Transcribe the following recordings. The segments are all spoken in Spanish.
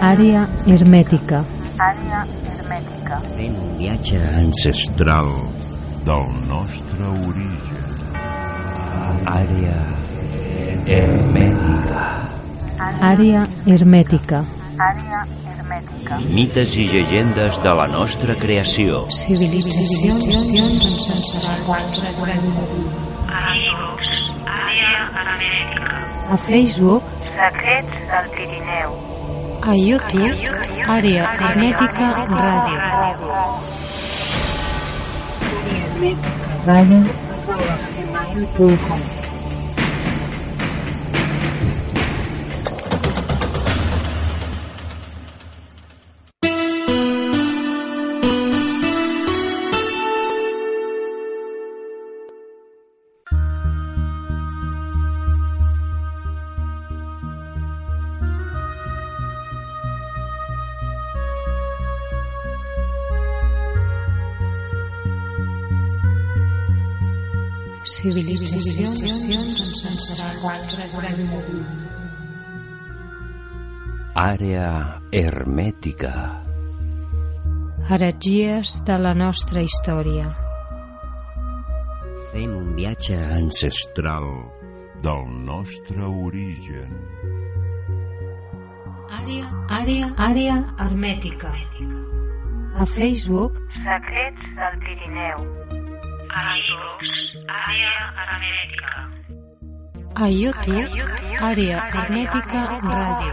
Àrea hermètica. Àrea hermètica. Fent un viatge ancestral del nostre origen. Àrea hermètica. Àrea hermètica. Àrea hermètica. Mites i llegendes de la nostra creació. Civilitzacions ancestrals. Amigos. Àrea hermètica. A Facebook, Secrets del Pirineu. A YouTube, Àrea hermètica ràdio. Ràdio. Civilitzacions ancestrals. Àrea hermètica. Heretgies de la nostra història. Fent un viatge Ancestral del nostre origen. Àrea, àrea, àrea hermètica. A Facebook, Secrets del Pirineu. Amigos. Àrea hermètica. a YouTube, Àrea hermètica ràdio.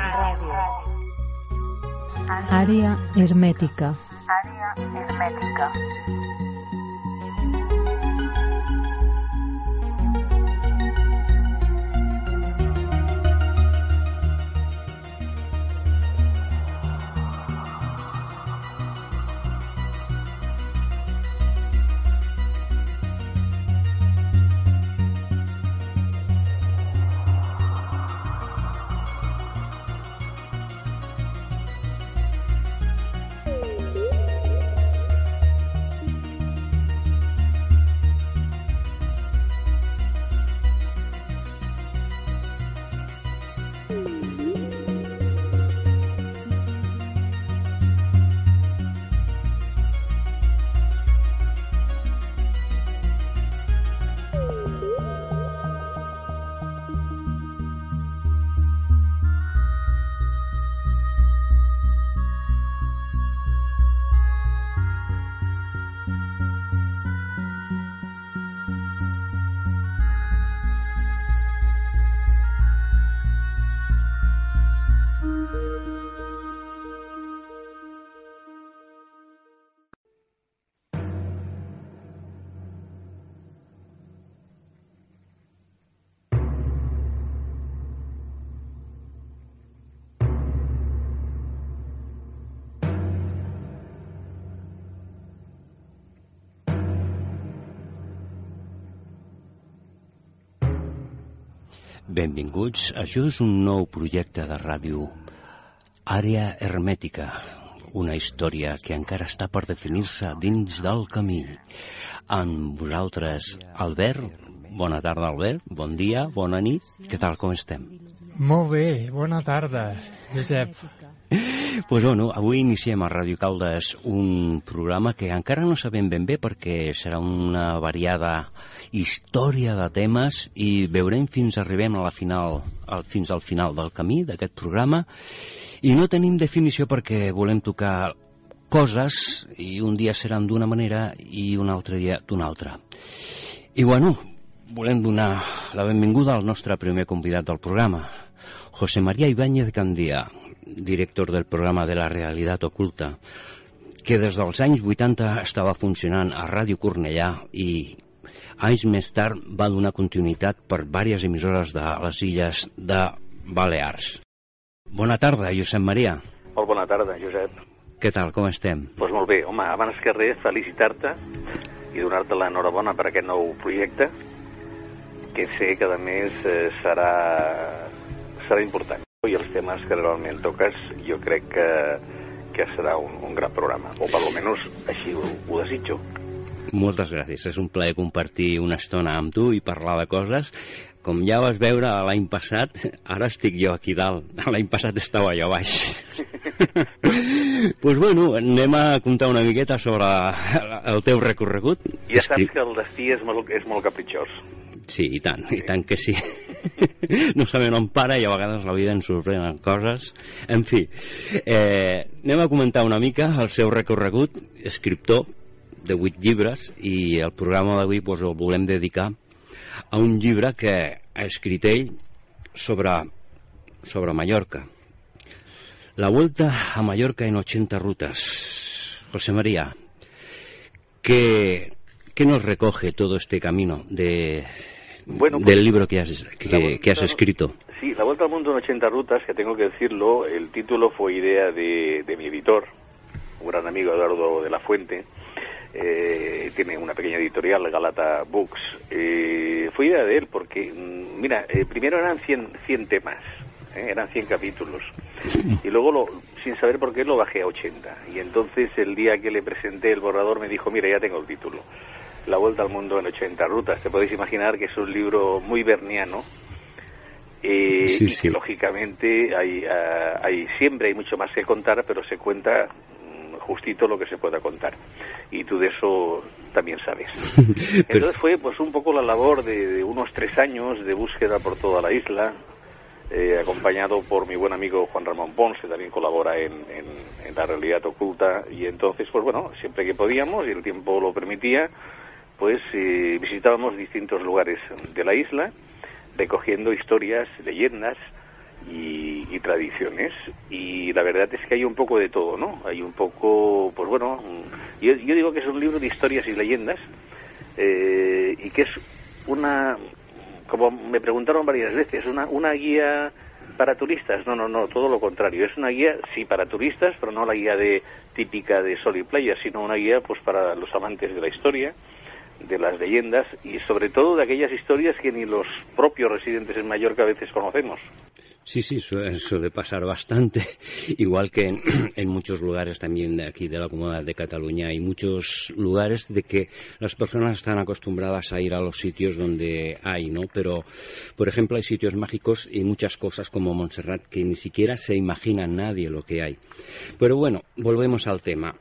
Àrea hermètica. Àrea hermètica. Benvinguts. Això és un nou projecte de ràdio. Àrea hermètica. Una història que encara està per definir-se dins del camí. Amb vosaltres, Albert. Bona tarda, Albert. Bon dia, bona nit. Què tal, com estem? Molt bé, bona tarda, Josep. Pues bueno, avui iniciem a Ràdio Caldes un programa que encara no sabem ben bé perquè serà una variada història de temes i veurem fins arribem a la final, al, fins al final del camí d'aquest programa i no tenim definició perquè volem tocar coses i un dia seran d'una manera i un altre dia d'una altra. I bueno, volem donar la benvinguda al nostre primer convidat del programa, José María Ibáñez Candía, director del programa de la Realitat Oculta, que des dels anys 80 estava funcionant a Ràdio Cornellà i anys més tard va donar continuïtat per diverses emissores de les illes de Balears. Bona tarda, Josep Maria. Molt bona tarda, Josep. Què tal, com estem? Doncs pues molt bé, home, abans que res, felicitar-te i donar-te l'enhorabona per aquest nou projecte, que sé que, a més, eh, serà, serà important. I els temes que realment toques, jo crec que, que serà un, un gran programa, o per almenys així ho, ho desitjo. Moltes gràcies, és un plaer compartir una estona amb tu i parlar de coses. Com ja vas veure l'any passat, ara estic jo aquí dalt. L'any passat estava allà baix. pues bueno, anem a contar una miqueta sobre el teu recorregut. Ja saps que el destí és molt, és molt capritxós. Sí, i tant, i tant que sí. No sabem on para i a vegades la vida ens sorprenen coses. En fi, eh, anem a comentar una mica el seu recorregut, escriptor de vuit llibres, i el programa d'avui pues, el volem dedicar a un llibre que ha escrit ell sobre, sobre Mallorca. La vuelta a Mallorca en 80 rutas. José María, ¿qué, qué nos recoge todo este camino de, Bueno, pues, del libro que has, que, La vuelta- que has escrito? Sí, La Vuelta al Mundo en 80 Rutas, que tengo que decirlo, el título fue idea de, de mi editor, un gran amigo Eduardo de la Fuente. eh, tiene una pequeña editorial, Galata Books. Eh, fue idea de él porque, mm, mira, eh, primero eran 100, 100 temas, eh, eran 100 capítulos. Y luego, lo, sin saber por qué, lo bajé a 80. Y entonces el día que le presenté el borrador me dijo, mira, ya tengo el título. La Vuelta al Mundo en 80 Rutas. Te podéis imaginar que es un libro muy berniano. Eh, Sí, y sí. que lógicamente hay, ah, hay siempre hay mucho más que contar, pero se cuenta mm, justito lo que se pueda contar. Y tú de eso también sabes. Entonces fue pues un poco la labor de, de unos tres años de búsqueda por toda la isla, eh, acompañado por mi buen amigo Juan Ramón Pons, que también colabora en, en- en la realidad oculta. Y entonces, pues bueno, siempre que podíamos y el tiempo lo permitía, pues eh, visitábamos distintos lugares de la isla, recogiendo historias, leyendas y, tradiciones. Y la verdad es que hay un poco de todo, ¿no? Hay un poco, pues bueno, mm, yo, yo digo que es un libro de historias y leyendas eh, y que es una, como me preguntaron varias veces, una, una guía para turistas. No, no, no, todo lo contrario. Es una guía, sí, para turistas, pero no la guía de típica de sol y playa, sino una guía pues para los amantes de la historia, de las leyendas y sobre todo de aquellas historias que ni los propios residentes en Mallorca a veces conocemos. Sí, sí, suele, suele pasar bastante, igual que en, en muchos lugares también de aquí de la Comunidad de Cataluña. Hay muchos lugares de que las personas están acostumbradas a ir a los sitios donde hay, ¿no? Pero, por ejemplo, hay sitios mágicos y muchas cosas como Montserrat que ni siquiera se imagina nadie lo que hay. Pero bueno, volvemos al tema.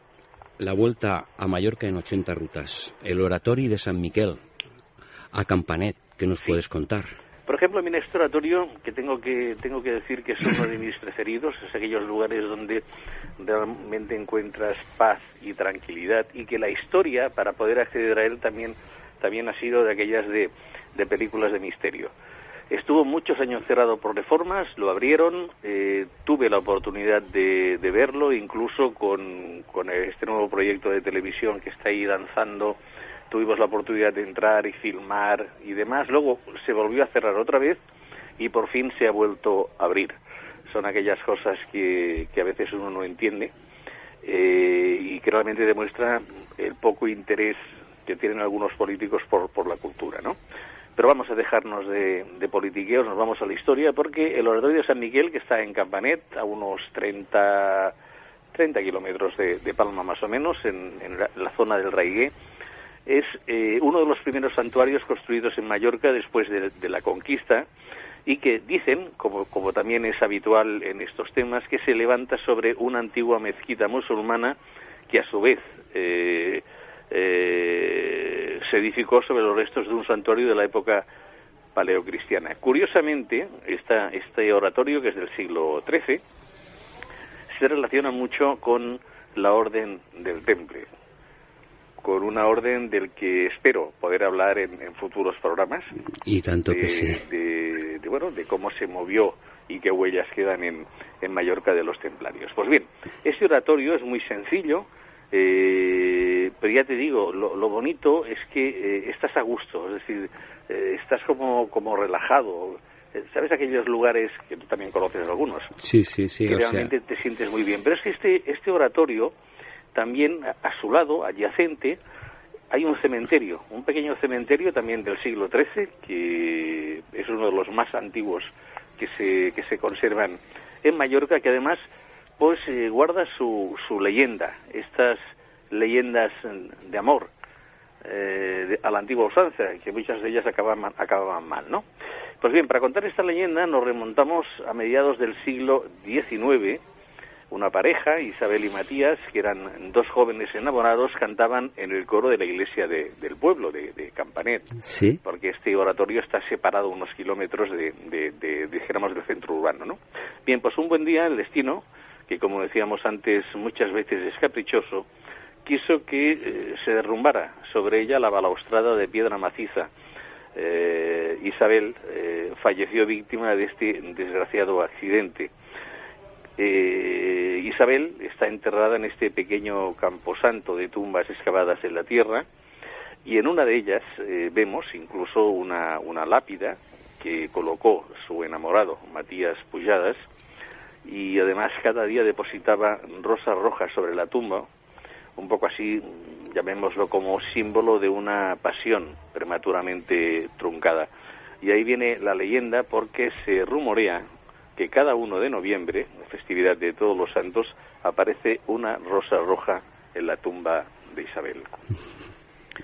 La vuelta a Mallorca en 80 rutas. El oratorio de San Miquel a Campanet, ¿qué nos puedes contar? Por ejemplo, mi next oratorio, que tengo que tengo que decir que es uno de mis preferidos, es aquellos lugares donde realmente encuentras paz y tranquilidad y que la historia para poder acceder a él también también ha sido de aquellas de, de películas de misterio. Estuvo muchos años cerrado por reformas, lo abrieron, eh, tuve la oportunidad de, verlo, incluso con, este nuevo proyecto de televisión que está ahí danzando, tuvimos la oportunidad de entrar y filmar y demás. Luego se volvió a cerrar otra vez y por fin se ha vuelto a abrir. Son aquellas cosas que, que a veces uno no entiende eh, y que realmente demuestra el poco interés que tienen algunos políticos por, por la cultura, ¿no? Pero vamos a dejarnos de, de politiqueos, nos vamos a la historia, porque el oratorio de San Miguel, que está en Campanet, a unos 30, 30 kilómetros de, Palma más o menos, en, la zona del Raigué, es eh, uno de los primeros santuarios construidos en Mallorca después de, de la conquista y que dicen, como, como también es habitual en estos temas, que se levanta sobre una antigua mezquita musulmana que a su vez eh, eh, se edificó sobre los restos de un santuario de la época paleocristiana. Curiosamente, esta, este oratorio, que es del siglo XIII, se relaciona mucho con la orden del Temple, con una orden del que espero poder hablar en, en futuros programas, Y tanto de, que sí. de- de, bueno, de cómo se movió y qué huellas quedan en, en Mallorca de los templarios. Pues bien, este oratorio es muy sencillo, eh, pero ya te digo, lo, lo bonito es que eh, estás a gusto, es decir, eh, estás como, como relajado. Eh, ¿Sabes aquellos lugares que tú también conoces algunos? Sí, sí, sí. que sea, realmente te sientes muy bien. Pero es que este, este oratorio, también a, a su lado, adyacente, hay un cementerio, un pequeño cementerio también del siglo XIII, que es uno de los más antiguos que se, que se conservan en Mallorca, que además pues eh, guarda su, su leyenda, estas leyendas de amor eh, de- a la antigua usanza, que muchas de ellas acababan, acababan mal, ¿no? Pues bien, para contar esta leyenda nos remontamos a mediados del siglo XIX, una pareja, Isabel y Matías, que eran dos jóvenes enamorados, cantaban en el coro de la iglesia de- del pueblo, de, de Campanet, Sí. porque este oratorio está separado unos kilómetros de, de, de- dijéramos, del centro urbano, ¿no? Bien, pues un buen día el destino, que como decíamos antes muchas veces es caprichoso, quiso que eh, se derrumbara sobre ella la balaustrada de piedra maciza. Eh, Isabel eh, falleció víctima de este desgraciado accidente. Isabel está enterrada en este pequeño camposanto de tumbas excavadas en la tierra y en una de ellas vemos incluso una, una lápida que colocó su enamorado Matías Pujadas y además cada día depositaba rosas rojas sobre la tumba, un poco así, llamémoslo como símbolo de una pasión prematuramente truncada. Y ahí viene la leyenda porque se rumorea que cada 1 de noviembre, festividad de todos los santos, aparece una rosa roja en la tumba de Isabel.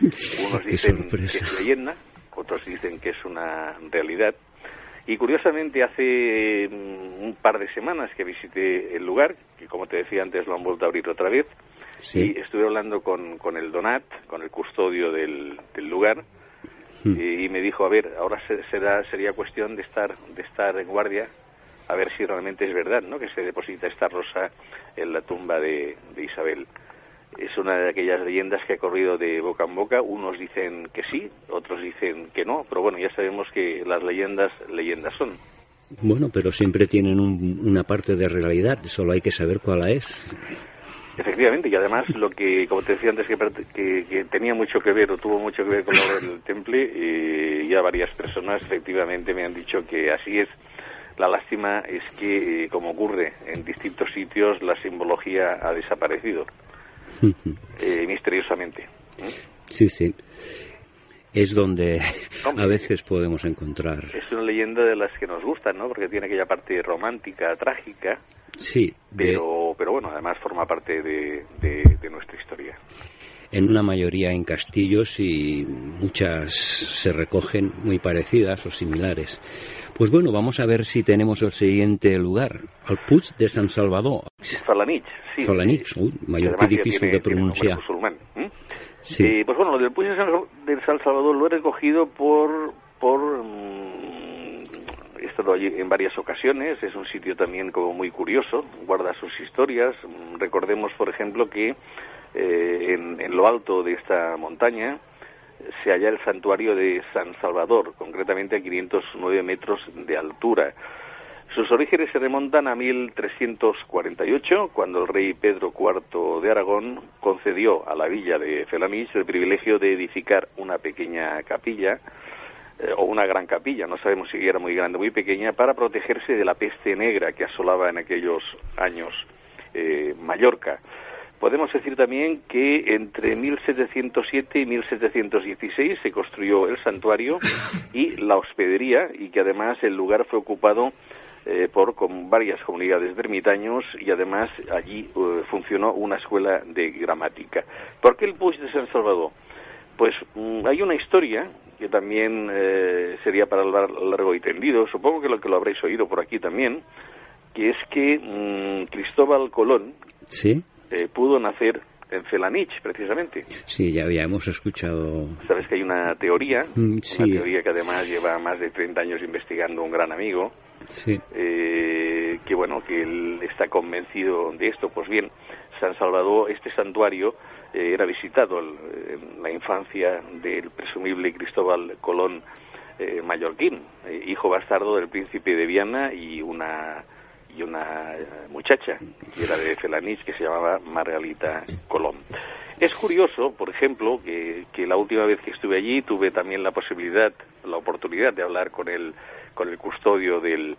Unos dicen que es leyenda, otros dicen que es una realidad. Y curiosamente hace mm, un par de semanas que visité el lugar, que como te decía antes lo han vuelto a abrir otra vez, Sí. y estuve hablando con, con el Donat, con el custodio del, del lugar, Hmm. y, y me dijo, a ver, ahora se- será, sería cuestión de estar, de estar en guardia, a ver si realmente es verdad, ¿no?, que se deposita esta rosa en la tumba de, de Isabel. Es una de aquellas leyendas que ha corrido de boca en boca. Unos dicen que sí, otros dicen que no, pero bueno, ya sabemos que las leyendas, leyendas son. Bueno, pero siempre tienen un- una parte de realidad, solo hay que saber cuál es. Efectivamente, y además lo que, como te decía antes, que, que- que tenía mucho que ver o tuvo mucho que ver con lo del temple, eh, ya varias personas efectivamente me han dicho que así es. La lástima es que, eh, como ocurre en distintos sitios, la simbología ha desaparecido eh, misteriosamente. Sí, sí. Es donde Hombre. a veces podemos encontrar. Es una leyenda de las que nos gustan, ¿no? Porque tiene aquella parte romántica, trágica, Sí, de- pero, pero bueno, además forma parte de, de- de nuestra historia. en una mayoría en castillos y muchas se recogen muy parecidas o similares. Pues bueno, vamos a ver si tenemos el siguiente lugar, al Puig de San Salvador. Falanich, sí. Falanich, uy, mayor que difícil tiene- de pronunciar. musulmán, ¿eh? Sí. Eh, pues bueno, lo del Puig de San, de San Salvador lo he recogido por... por mm, he estado allí en varias ocasiones, es un sitio también como muy curioso, guarda sus historias. Mm, Recordemos, por ejemplo, que eh, en, en lo alto de esta montaña se halla el santuario de San Salvador, concretamente a 509 metros de altura. Sus orígenes se remontan a 1348, cuando el rey Pedro IV de Aragón concedió a la villa de Felanich el privilegio de edificar una pequeña capilla, eh, o una gran capilla, no sabemos si era muy grande o muy pequeña, para protegerse de la peste negra que asolaba en aquellos años eh, Mallorca. Podemos decir también que entre 1707 y 1716 se construyó el santuario y la hospedería y que además el lugar fue ocupado eh, por con varias comunidades de ermitaños y además allí eh, funcionó una escuela de gramática. ¿Por qué el Puig de San Salvador? Pues mm, hay una historia que también eh, sería para hablar largo y tendido, supongo que lo que lo habréis oído por aquí también, que es que mm, Cristóbal Colón Sí, eh, pudo nacer en Felanich, precisamente. sí, ya habíamos escuchado. Sabes que hay una teoría, Mm, sí. una teoría que además lleva más de 30 años investigando un gran amigo, Sí, eh, que bueno, que él está convencido de esto. Pues bien, San Salvador, este santuario, eh, era visitado el- en la infancia del presumible Cristóbal Colón eh, mallorquín, hijo bastardo del príncipe de Viana y una y una eh, muchacha que era de Felanich que se llamaba Margarita Colón. Es curioso, por ejemplo, que, que la última vez que estuve allí tuve también la posibilidad, la oportunidad de hablar con el, con el custodio del,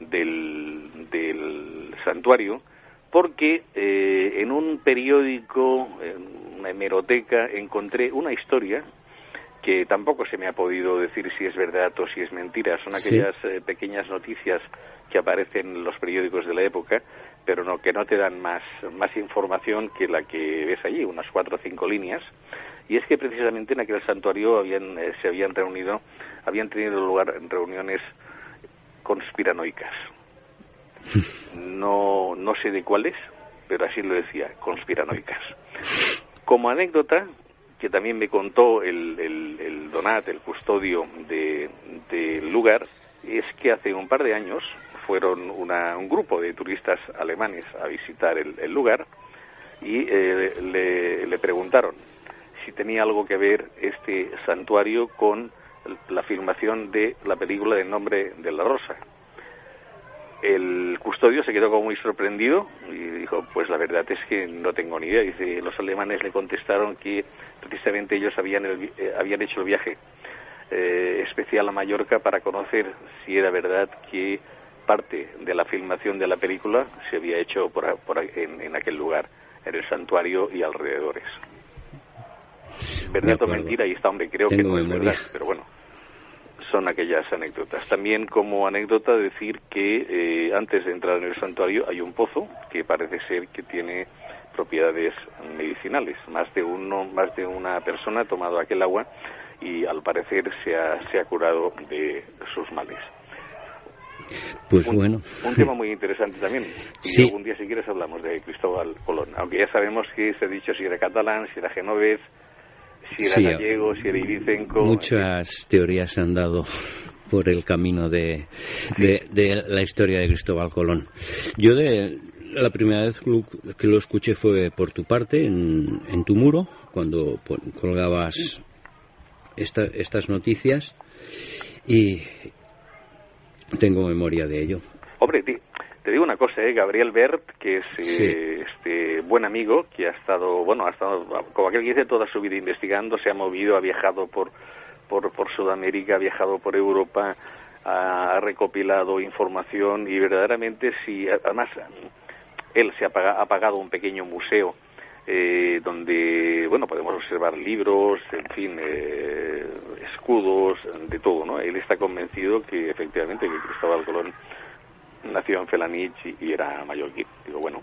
del, del santuario, porque eh, en un periódico, en una hemeroteca, encontré una historia que tampoco se me ha podido decir si es verdad o si es mentira. Son Sí. aquellas eh, pequeñas noticias que aparecen en los periódicos de la época, pero no que no te dan más, más información que la que ves allí, unas cuatro o cinco líneas. Y es que precisamente en aquel santuario habían, eh, se habían reunido, habían tenido lugar reuniones conspiranoicas. no, no sé de cuáles, pero así lo decía, conspiranoicas. Como anécdota, que también me contó el, el, el Donat, el custodio de- del lugar, es que hace un par de años fueron una- un grupo de turistas alemanes a visitar el, el lugar y eh, le, preguntaron si tenía algo que ver este santuario con la filmación de la película del nombre de la rosa. El custodio se quedó como muy sorprendido y dijo, pues la verdad es que no tengo ni idea. Los alemanes le contestaron que precisamente ellos habían, el eh, habían hecho el viaje eh, especial a Mallorca para conocer si era verdad que parte de la filmación de la película se había hecho por, por en, en aquel lugar, en el santuario y alrededores. ¿Verdad o mentira? Ahí está, hombre, creo que no es memoria. verdad, pero bueno son aquellas anécdotas. También como anécdota decir que eh, antes de entrar en el santuario hay un pozo que parece ser que tiene propiedades medicinales. Más de uno, más de una persona ha tomado aquel agua y al parecer se ha, se ha curado de sus males. Pues Un, bueno. un tema muy interesante también. Y Sí. algún día, si quieres, hablamos de Cristóbal Colón. Aunque ya sabemos que se ha dicho si era catalán, si era genovés, si era Sí, gallego, si era ibicenco. Muchas teorías se han dado por el camino de, de, de la historia de Cristóbal Colón. Yo de la primera vez que lo- escuché fue por tu parte, en, en tu muro, cuando colgabas esta- estas noticias y tengo memoria de ello. Hombre, ti- te digo una cosa, ¿eh? Gabriel Bert, que es eh, este buen amigo, que ha estado, bueno, ha estado, como aquel que dice, toda su vida investigando, se ha movido, ha viajado por, por, por Sudamérica, ha viajado por Europa, ha, ha recopilado información y verdaderamente, si, además, él se ha pagado un pequeño museo eh, donde, bueno, podemos observar libros, en fin, eh, escudos, de todo, ¿no? Él está convencido que efectivamente que Cristóbal Colón nació en Felanich y, y era mallorquín. Digo, bueno,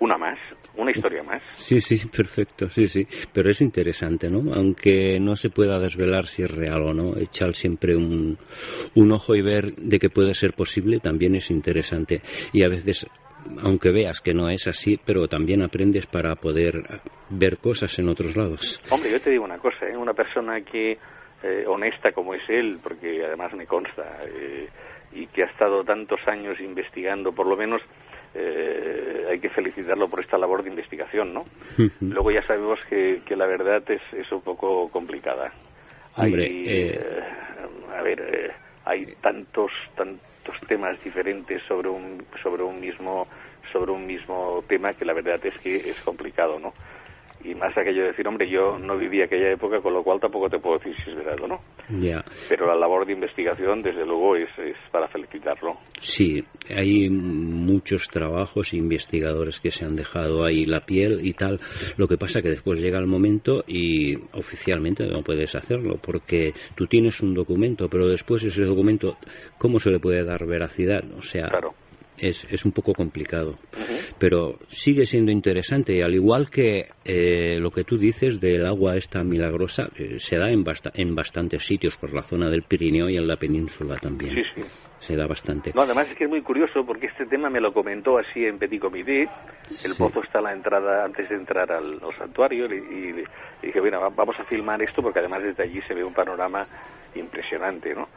una más, una historia más. Sí, sí, perfecto, sí, sí. Pero es interesante, ¿no? Aunque no se pueda desvelar si es real o no, echar siempre un, un ojo y ver de que puede ser posible también es interesante. Y a veces, aunque veas que no es así, pero también aprendes para poder ver cosas en otros lados. Hombre, yo te digo una cosa, ¿eh? una persona que, eh, honesta como es él, porque además me consta, eh, y que ha estado tantos años investigando, por lo menos eh, hay que felicitarlo por esta labor de investigación, ¿no? Luego ya sabemos que, que la verdad es, es un poco complicada. Hombre, hay, eh, eh, a ver, eh, hay tantos tantos temas diferentes sobre un sobre un mismo sobre un mismo tema que la verdad es que es complicado, ¿no? Y más aquello de decir, hombre, yo no viví aquella época, con lo cual tampoco te puedo decir si es verdad o no. Pero la labor de investigación, desde luego, es, es para felicitarlo. Sí, hay muchos trabajos, investigadores que se han dejado ahí la piel y tal. Lo que pasa que después llega el momento y oficialmente no puedes hacerlo porque tú tienes un documento, pero después ese documento, ¿cómo se le puede dar veracidad? O sea, Claro. Es, es un poco complicado. Pero sigue siendo interesante y al igual que eh, lo que tú dices del agua esta milagrosa, eh, se da en, basta- en bastantes sitios por la zona del Pirineo y en la península también. Sí, sí. Se da bastante. No, además es que es muy curioso porque este tema me lo comentó así en Petit Comité. El pozo está a la entrada antes de entrar al, al santuario y, dije, bueno, va- vamos a filmar esto porque además desde allí se ve un panorama impresionante, ¿no?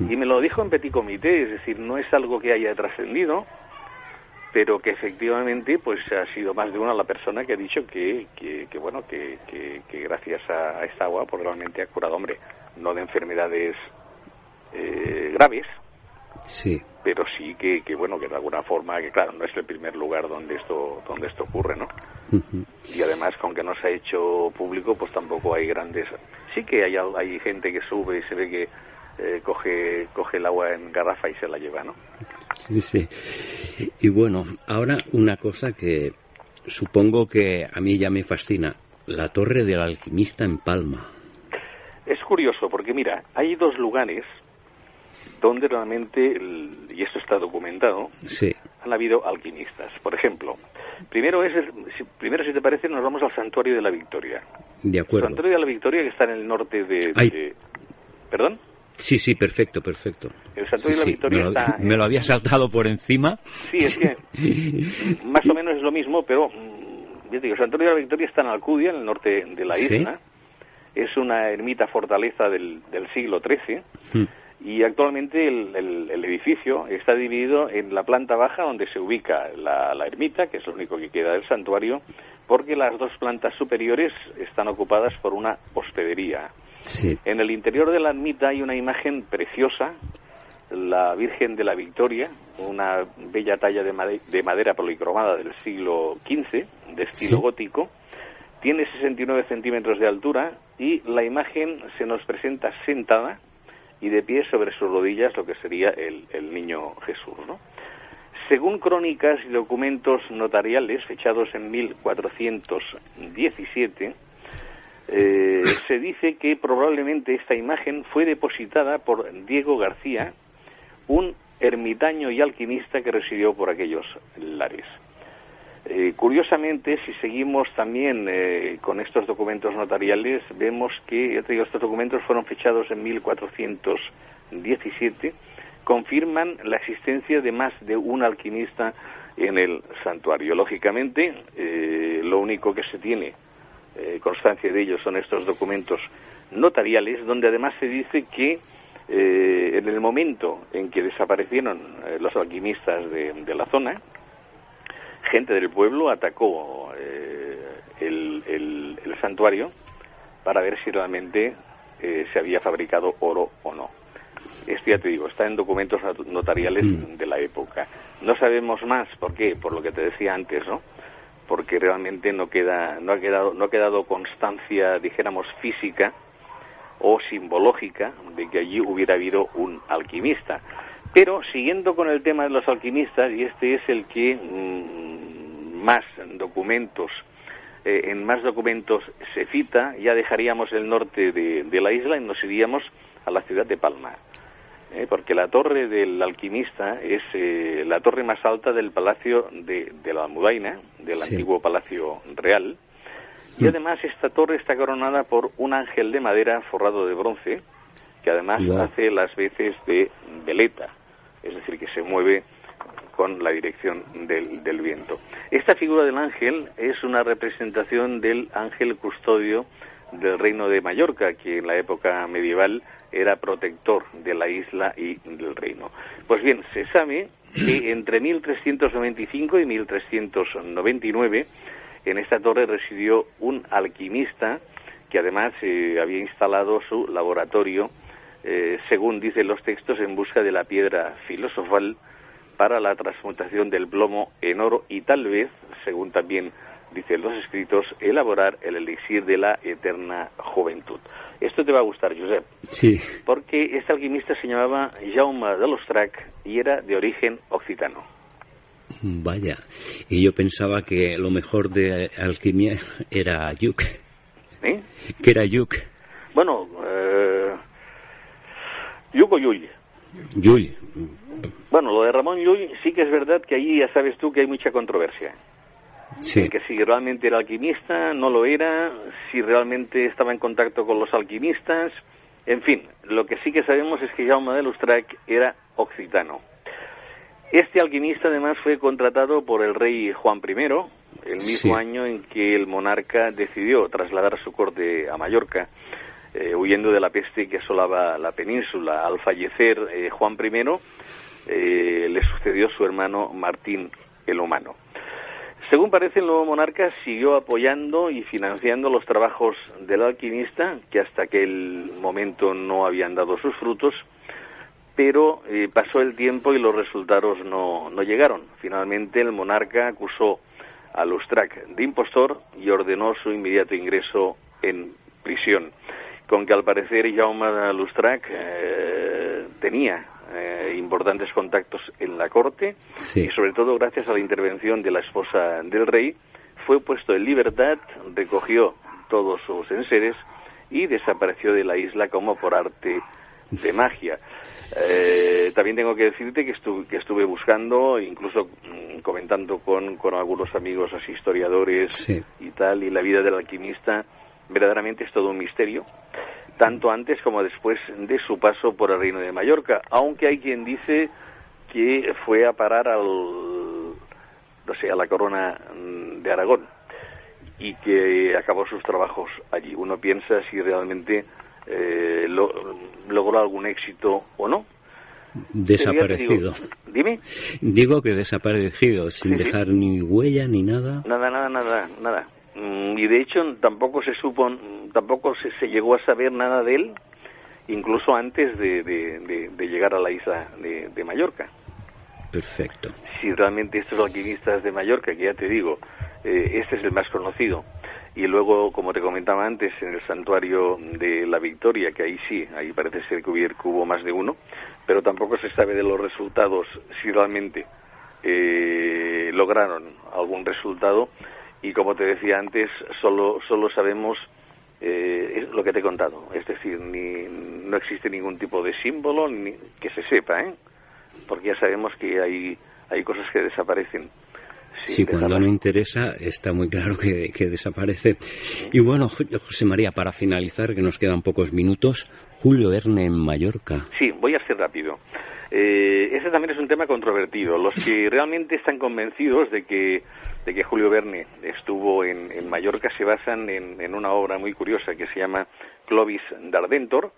Y me lo dijo en Petit Comité, es decir, no es algo que haya trascendido, pero que efectivamente pues ha sido más de una la persona que ha dicho que, que, que, bueno, que, que, que gracias a, a esta agua pues realmente ha curado, hombre, no de enfermedades eh, graves, Sí, pero sí que, que bueno que de alguna forma que claro no es el primer lugar donde esto donde esto ocurre no y además con que no se ha hecho público pues tampoco hay grandes sí que hay hay gente que sube y se ve que eh, coge coge el agua en garrafa y se la lleva no sí, sí. Y bueno, ahora una cosa que supongo que a mí ya me fascina, la torre del alquimista en Palma. es curioso porque mira hay dos lugares donde realmente el- y esto está documentado Sí, han habido alquimistas por ejemplo primero es el- si, primero si te parece nos vamos al santuario de la Victoria de el acuerdo. santuario de la Victoria que está en el norte de, Ay. de- perdón Sí, sí, perfecto, perfecto. El santuario Sí, de la sí, Victoria me, lo, está... me lo había saltado por encima. Sí, es que más o menos es lo mismo, pero mm, yo te digo, el santuario de la Victoria está en Alcudia, en el norte de la Sí. isla. Es una ermita fortaleza del, del siglo XIII. Mm. Y actualmente el, el- el edificio está dividido en la planta baja donde se ubica la, la ermita, que es lo único que queda del santuario, porque las dos plantas superiores están ocupadas por una hospedería. Sí. En el interior de la ermita hay una imagen preciosa, la Virgen de la Victoria, una bella talla de, made- de madera policromada del siglo XV, de estilo Sí. gótico. Tiene 69 centímetros de altura y la imagen se nos presenta sentada y de pie sobre sus rodillas lo que sería el, el niño Jesús. ¿no? Según crónicas y documentos notariales fechados en 1417, eh, se dice que probablemente esta imagen fue depositada por Diego García, un ermitaño y alquimista que residió por aquellos lares. Eh, curiosamente, si seguimos también eh, con estos documentos notariales, vemos que estos documentos fueron fechados en 1417, confirman la existencia de más de un alquimista en el santuario. Lógicamente, lo único que se tiene eh, constancia de ello son estos documentos notariales, donde además se dice que eh, en el momento en que desaparecieron eh, los alquimistas de, de la zona, gente del pueblo atacó el, el- el santuario para ver si realmente se había fabricado oro o no. Esto ya te digo, está en documentos not- notariales de la época. No sabemos más, ¿por qué? Por lo que te decía antes, ¿no? Porque realmente no queda, no ha quedado, no ha quedado constancia, dijéramos, física o simbológica de que allí hubiera habido un alquimista. Pero siguiendo con el tema de los alquimistas, y este es el que mm, más documentos, eh, en más documentos se cita, ya dejaríamos el norte de, de la isla y nos iríamos a la ciudad de Palma. Eh, porque la torre del alquimista es eh, la torre más alta del palacio de, de la Almudaina, del Sí. antiguo palacio real, y Mm. además esta torre está coronada por un ángel de madera forrado de bronce, que además hace las veces de veleta, es decir, que se mueve con la dirección del, del viento. Esta figura del ángel es una representación del ángel custodio del reino de Mallorca, que en la época medieval era protector de la isla y del reino. Pues bien, se sabe que entre 1395 y 1399 en esta torre residió un alquimista que además eh, había instalado su laboratorio, eh, según dicen los textos, en busca de la piedra filosofal para la transmutación del plomo en oro y tal vez, según también dicen los escritos, elaborar el elixir de la eterna juventud. Esto te va a gustar, Josep, Sí. porque este alquimista se llamaba Jaume de l'Ostrac y era de origen occitano. Vaya. Y yo pensaba que lo mejor de alquimia era yuk. ¿eh? Que era yuk. Bueno, eh, Yugo Yuy. Yuy. Bueno, lo de Ramón Llull sí que es verdad que allí ya sabes tú que hay mucha controversia. Sí. Que si realmente era alquimista, no lo era, si realmente estaba en contacto con los alquimistas. En fin, lo que sí que sabemos es que Jaume de Lustrac era occitano. Este alquimista además fue contratado por el rey Juan I, el mismo Sí. año en que el monarca decidió trasladar su corte a Mallorca, eh, huyendo de la peste que asolaba la península. Al fallecer eh, Juan I, eh, le sucedió su hermano Martín el Humano. Según parece, el nuevo monarca siguió apoyando y financiando los trabajos del alquimista, que hasta aquel momento no habían dado sus frutos, pero eh, pasó el tiempo y los resultados no, no llegaron. Finalmente, el monarca acusó a Lustrac de impostor y ordenó su inmediato ingreso en prisión. Con que al parecer Jaume Lustrac eh, tenía eh, importantes contactos en la corte Sí. y sobre todo gracias a la intervención de la esposa del rey fue puesto en libertad, recogió todos sus enseres y desapareció de la isla como por arte de magia. Eh, también tengo que decirte que, estu- que estuve buscando, incluso mm, comentando con, con algunos amigos así historiadores Sí. y tal, y la vida del alquimista verdaderamente es todo un misterio. Tanto antes como después de su paso por el Reino de Mallorca, aunque hay quien dice que fue a parar al, no sé, a la corona mm, de Aragón y que acabó sus trabajos allí. Uno piensa si realmente eh, lo- logró algún éxito o no. Desaparecido. Digo- Dime. Digo que desaparecido, sin sí. dejar ni huella ni nada. Nada, nada, nada, nada. Mm, Y de hecho tampoco se supo, mm, tampoco se, se llegó a saber nada de él, incluso antes de, de- de- de llegar a la isla de, de Mallorca. Perfecto. Si realmente estos alquimistas de Mallorca, que ya te digo, eh, este es el más conocido, y luego, como te comentaba antes, en el santuario de la Victoria, que ahí sí, ahí parece ser que hubo más de uno, pero tampoco se sabe de los resultados, si realmente eh, lograron algún resultado, y como te decía antes, solo, solo sabemos eh, es lo que te he contado, es decir, ni, no existe ningún tipo de símbolo ni, que se sepa, ¿eh? porque ya sabemos que hay, hay cosas que desaparecen. Sí, cuando desapare- no interesa está muy claro que, que desaparece. Y bueno, Jo- José María, para finalizar, que nos quedan pocos minutos, Julio Verne en Mallorca. Sí, voy a ser rápido. Eh, ese también es un tema controvertido. Los que realmente están convencidos de que, de que Julio Verne estuvo en, en Mallorca se basan en, en una obra muy curiosa que se llama Clovis d'Ardentor,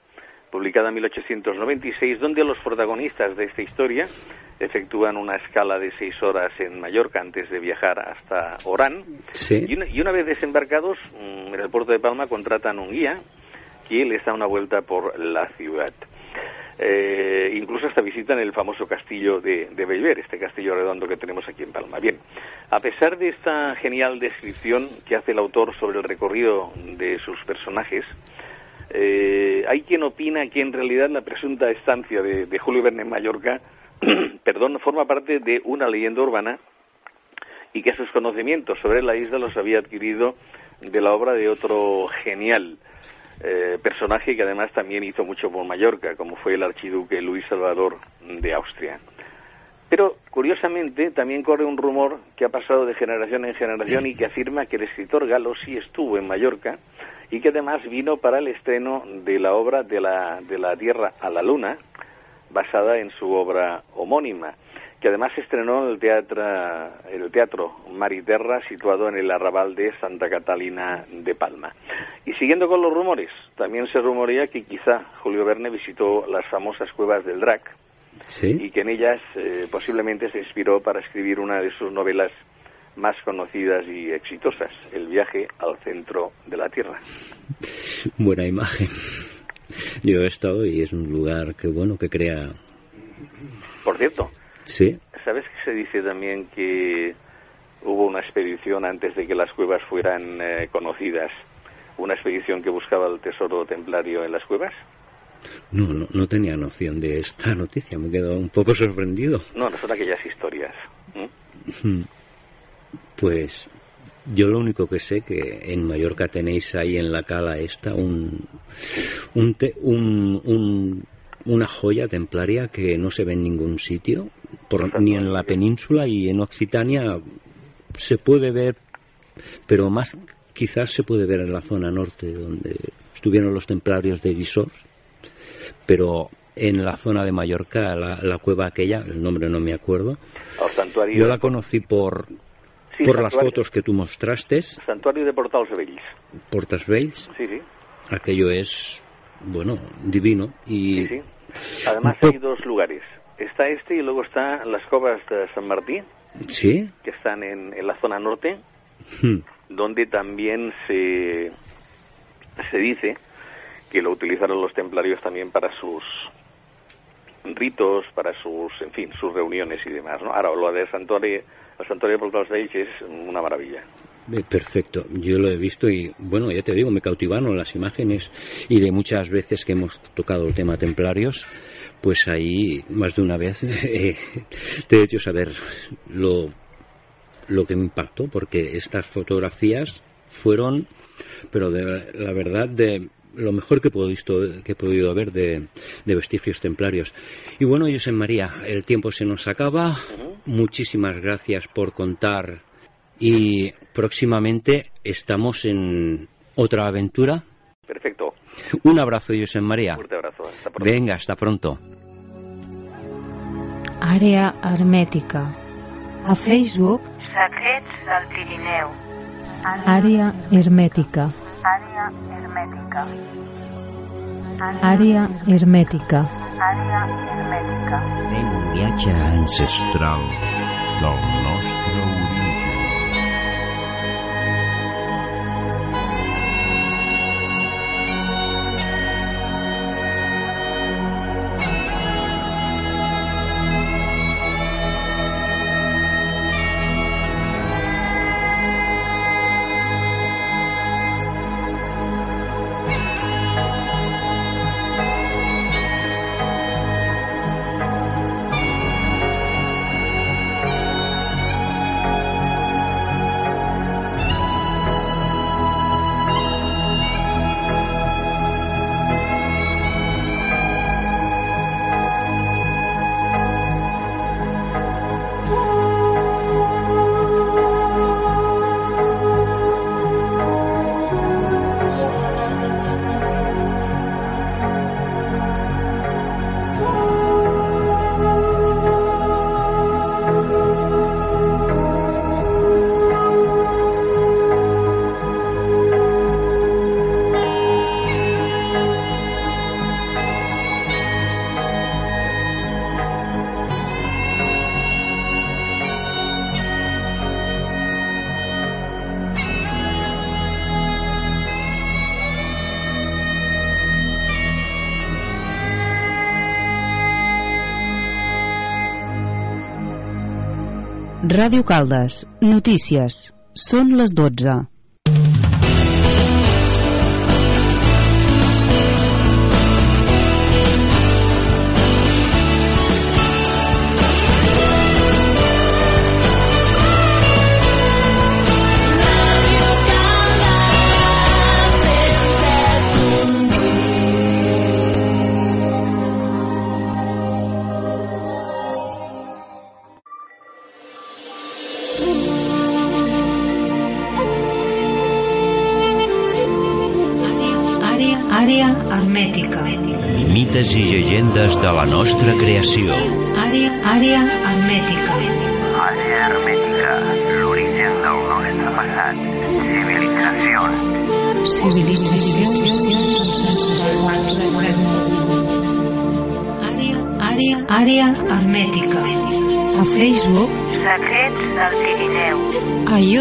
publicada en 1896, donde los protagonistas de esta historia efectúan una escala de seis horas en Mallorca antes de viajar hasta Orán. Sí. Y una, y una vez desembarcados mm, en el puerto de Palma contratan un guía que les da una vuelta por la ciudad. Eh, incluso hasta visitan el famoso castillo de, de Bellver, este castillo redondo que tenemos aquí en Palma. Bien, a pesar de esta genial descripción que hace el autor sobre el recorrido de sus personajes, eh, hay quien opina que en realidad la presunta estancia de, de Julio Verne en Mallorca, perdón, forma parte de una leyenda urbana y que sus conocimientos sobre la isla los había adquirido de la obra de otro genial eh, personaje que además también hizo mucho por Mallorca, como fue el archiduque Luis Salvador de Austria. Pero, curiosamente, también corre un rumor que ha pasado de generación en generación y que afirma que el escritor galo sí estuvo en Mallorca y que además vino para el estreno de la obra de la, de la Tierra a la Luna, basada en su obra homónima, que además estrenó en el teatro, el teatro Mariterra, situado en el arrabal de Santa Catalina de Palma. Y siguiendo con los rumores, también se rumorea que quizá Julio Verne visitó las famosas cuevas del Drac, Sí. y que en ellas eh, posiblemente se inspiró para escribir una de sus novelas más conocidas y exitosas, El viaje al centro de la Tierra. Buena imagen. Yo he estado y es un lugar que, bueno, que crea... Por cierto, Sí. ¿sabes que se dice también que hubo una expedición antes de que las cuevas fueran eh, conocidas? Una expedición que buscaba el tesoro templario en las cuevas. No, no, no tenía noción de esta noticia. Me he quedado un poco sorprendido. No, no son aquellas historias. ¿Mm? Pues yo lo único que sé que en Mallorca tenéis ahí en la cala esta un, un, te- un- un- una joya templaria que no se ve en ningún sitio, por- ni en la península y en Occitania se puede ver, pero más quizás se puede ver en la zona norte donde estuvieron los templarios de Guisors, pero en la zona de Mallorca, la, la cueva aquella, el nombre no me acuerdo, yo la conocí por, Sí, por las fotos que tú mostraste, santuario de Portals de Bells. Portas Veils, Sí, sí. aquello es, bueno, divino. Y Sí, sí. Además hay dos lugares. Está este y luego están las covas de San Martín, sí, que están en, en la zona norte, Hmm. donde también se, se dice que lo utilizaron los templarios también para sus ritos, para sus, en fin, sus reuniones y demás. ¿no? Ahora, lo de Santuario, el Santuario de Portals es una maravilla. Eh, Perfecto, yo lo he visto y bueno, ya te digo, me cautivaron las imágenes y de muchas veces que hemos tocado el tema templarios, pues ahí más de una vez eh, te he hecho saber lo, lo que me impactó, porque estas fotografías fueron, pero de la verdad, de lo mejor que he podido, que he podido ver de, de vestigios templarios. Y bueno, José María, el tiempo se nos acaba. Muchísimas gracias por contar y próximamente estamos en otra aventura. Un abrazo, Josep María. Fuerte abrazo. Hasta pronto. Venga, hasta pronto. Àrea hermètica. A Facebook, Secrets del Pirineu. àrea hermètica. Àrea hermètica. Àrea hermètica. Àrea hermètica. Fem un viatge ancestral. Ancestral del nostre Ràdio Caldes. Notícies. Són les 12.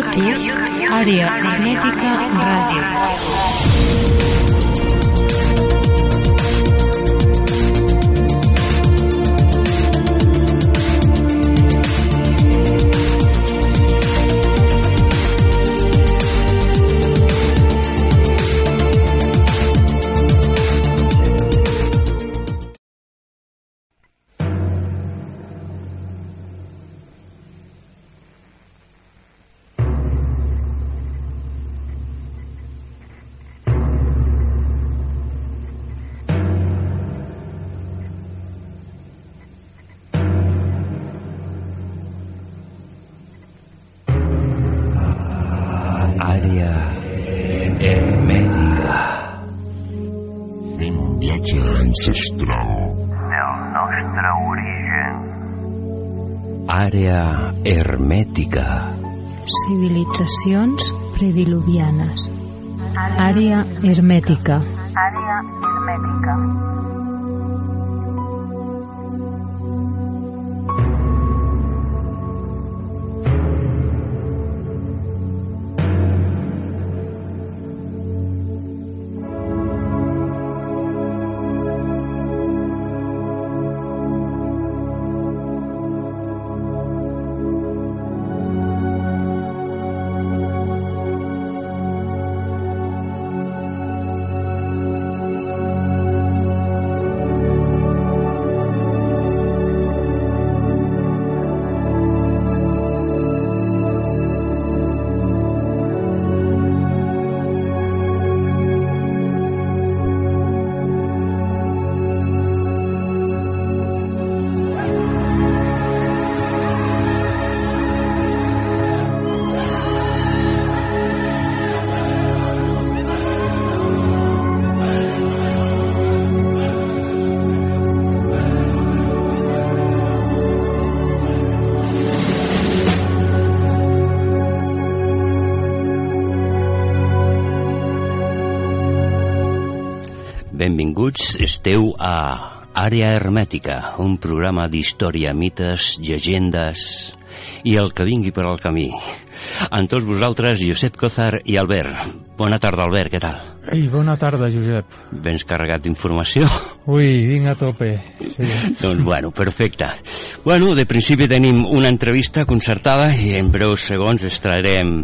A YouTube, àrea hermètica ràdio. Àrea hermètica. Fem un viatge ancestral. Del nostre origen. Àrea hermètica. Civilitzacions prediluvianes. Àrea hermètica. Àrea hermètica. Benvinguts. Esteu a Àrea Hermètica, un programa d'història, mites, llegendes i el que vingui per al camí. Amb tots vosaltres, Josep Cozar i Albert. Bona tarda, Albert, què tal? Ei, bona tarda, Josep. Vens carregat d'informació? Ui, vinc a tope. Sí. doncs, bueno, perfecte. Bueno, de principi tenim una entrevista concertada i en breus segons extraerem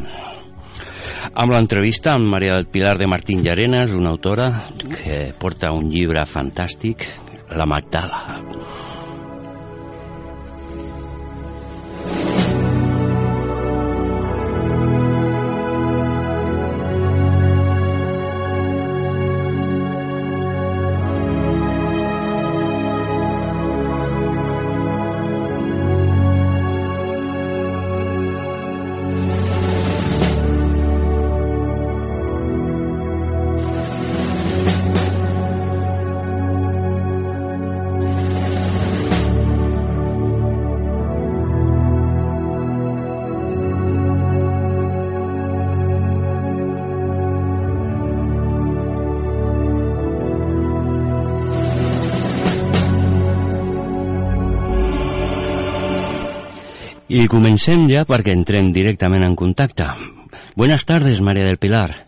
amb l'entrevista amb Maria del Pilar de Martín Llarenas, una autora que porta un llibre fantàstic, La Magdala. I comencem ja perquè entrem directament en contacte. Buenas tardes, María del Pilar.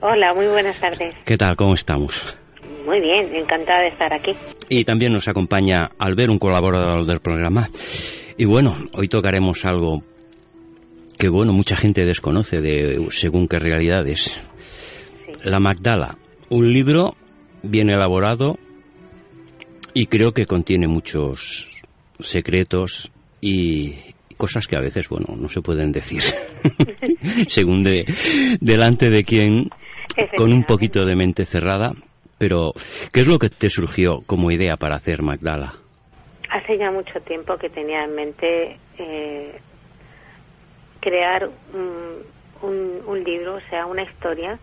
Hola, muy buenas tardes. ¿Qué tal? ¿Cómo estamos? Muy bien, encantada de estar aquí. Y también nos acompaña Albert, un colaborador del programa. Y bueno, hoy tocaremos algo que, bueno, mucha gente desconoce de según qué realidades. Sí. La Magdala, un libro bien elaborado y creo que contiene muchos secretos y cosas que a veces, bueno, no se pueden decir según de delante de quien con un poquito de mente cerrada. Pero, ¿qué es lo que te surgió como idea para hacer Magdala? Hace ya mucho tiempo que tenía en mente eh, crear un, un, un libro, o sea, una historia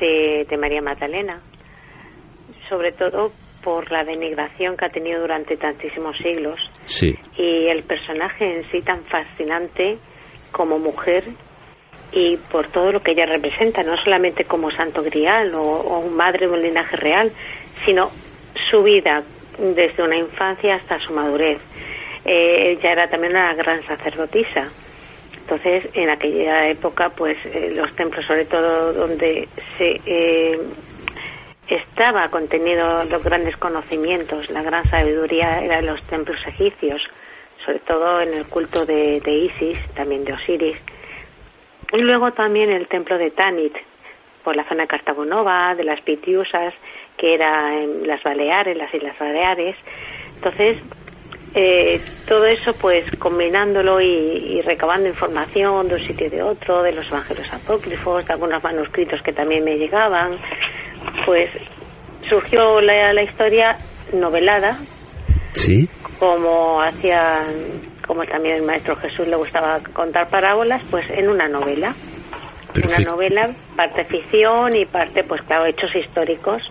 de, de María Magdalena, sobre todo por la denigración que ha tenido durante tantísimos siglos Sí, y el personaje en sí tan fascinante como mujer y por todo lo que ella representa, no solamente como santo grial o, o madre de un linaje real, sino su vida desde una infancia hasta su madurez. Eh, ella era también una gran sacerdotisa. Entonces, en aquella época, pues eh, los templos, sobre todo donde se eh, estaba contenido los grandes conocimientos, la gran sabiduría, eran los templos egipcios, sobre todo en el culto de, de Isis, también de Osiris. Y luego también el templo de Tanit, por la zona de de las Pitiusas, que era en las Baleares, las Islas Baleares. Entonces, eh, todo eso pues combinándolo y, y, recabando información de un sitio y de otro, de los evangelios apócrifos, de algunos manuscritos que también me llegaban, pues surgió la, la historia novelada, sí, como hacía, como también el maestro Jesús le gustaba contar parábolas, pues en una novela. Una novela, parte ficción y parte, pues claro, hechos históricos.